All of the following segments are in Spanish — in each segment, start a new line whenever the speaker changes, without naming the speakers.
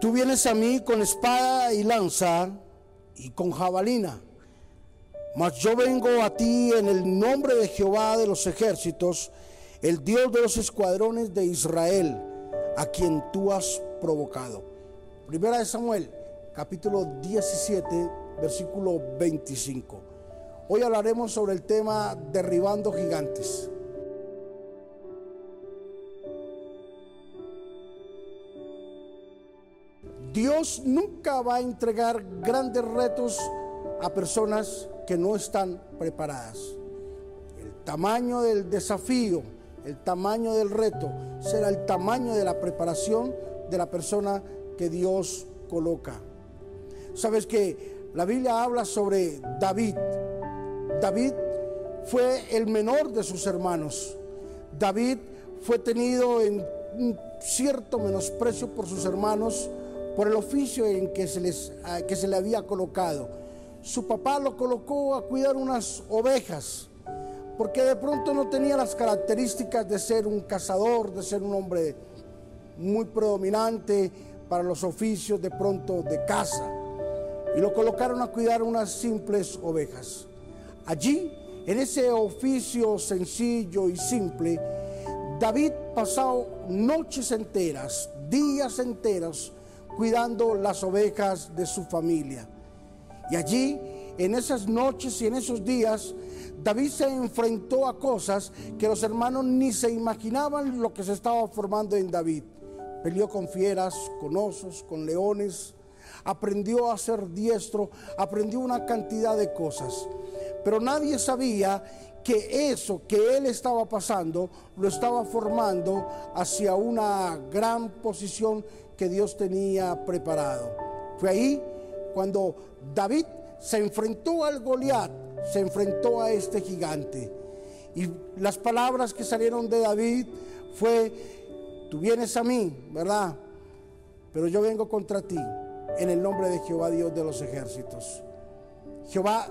Tú vienes a mí con espada y lanza y con jabalina, mas yo vengo a ti en el nombre de Jehová de los ejércitos, el Dios de los escuadrones de Israel, a quien tú has provocado. Primera de Samuel, capítulo 17, versículo 25. Hoy hablaremos sobre el tema derribando gigantes. Dios nunca va a entregar grandes retos a personas que no están preparadas. El tamaño del desafío, el tamaño del reto, será el tamaño de la preparación de la persona que Dios coloca. Sabes que la Biblia habla sobre David. David fue el menor de sus hermanos. David fue tenido en un cierto menosprecio por sus hermanos por el oficio en que se, les, que se le había colocado. Su papá lo colocó a cuidar unas ovejas, porque de pronto no tenía las características de ser un cazador, de ser un hombre muy predominante para los oficios de pronto de caza. Y lo colocaron a cuidar unas simples ovejas. Allí, en ese oficio sencillo y simple, David pasó noches enteras, días enteros, cuidando las ovejas de su familia. Y allí, en esas noches y en esos días, David se enfrentó a cosas que los hermanos ni se imaginaban lo que se estaba formando en David. Peleó con fieras, con osos, con leones, aprendió a ser diestro, aprendió una cantidad de cosas. Pero nadie sabía que eso que él estaba pasando lo estaba formando hacia una gran posición que Dios tenía preparado. Fue ahí cuando David se enfrentó al Goliat, se enfrentó a este gigante. Y las palabras que salieron de David fue, tú vienes a mí, ¿verdad? Pero yo vengo contra ti en el nombre de Jehová Dios de los ejércitos. Jehová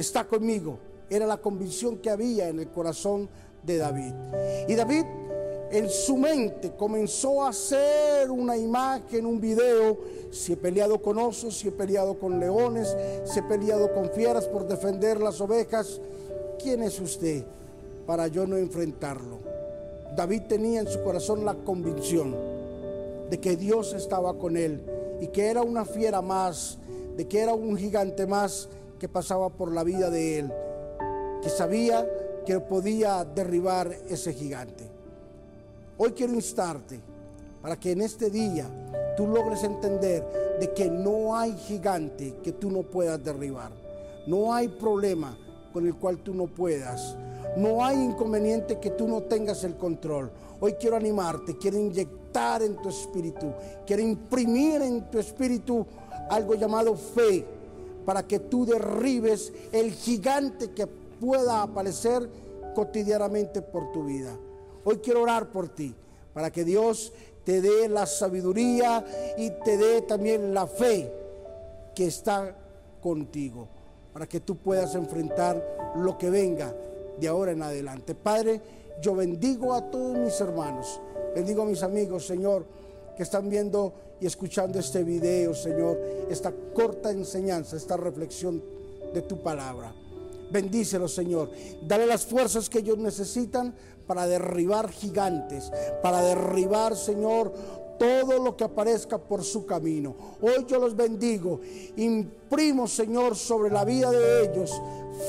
está conmigo. Era la convicción que había en el corazón de David. Y David en su mente comenzó a hacer una imagen, un video, si he peleado con osos, si he peleado con leones, si he peleado con fieras por defender las ovejas, ¿quién es usted para yo no enfrentarlo? David tenía en su corazón la convicción de que Dios estaba con él y que era una fiera más, de que era un gigante más que pasaba por la vida de él, que sabía que podía derribar ese gigante. Hoy quiero instarte para que en este día tú logres entender de que no hay gigante que tú no puedas derribar. No hay problema con el cual tú no puedas. No hay inconveniente que tú no tengas el control. Hoy quiero animarte, quiero inyectar en tu espíritu, quiero imprimir en tu espíritu algo llamado fe para que tú derribes el gigante que pueda aparecer cotidianamente por tu vida. Hoy quiero orar por ti, para que Dios te dé la sabiduría y te dé también la fe que está contigo, para que tú puedas enfrentar lo que venga de ahora en adelante. Padre, yo bendigo a todos mis hermanos, bendigo a mis amigos, Señor, que están viendo y escuchando este video, Señor, esta corta enseñanza, esta reflexión de tu palabra. Bendícelo, Señor. Dale las fuerzas que ellos necesitan para derribar gigantes, para derribar, Señor, todo lo que aparezca por su camino. Hoy yo los bendigo. Imprimo, Señor, sobre la vida de ellos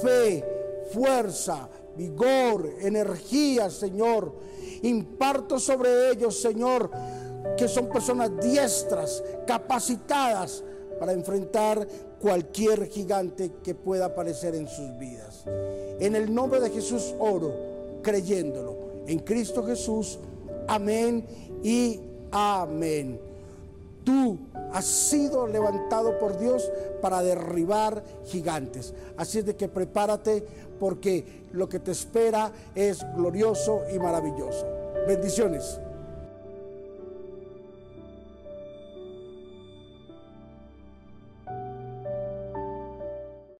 fe, fuerza, vigor, energía, Señor. Imparto sobre ellos, Señor, que son personas diestras, capacitadas para enfrentar cualquier gigante que pueda aparecer en sus vidas. En el nombre de Jesús oro creyéndolo. En Cristo Jesús, amén y amén. Tú has sido levantado por Dios para derribar gigantes. Así es de que prepárate porque lo que te espera es glorioso y maravilloso. Bendiciones.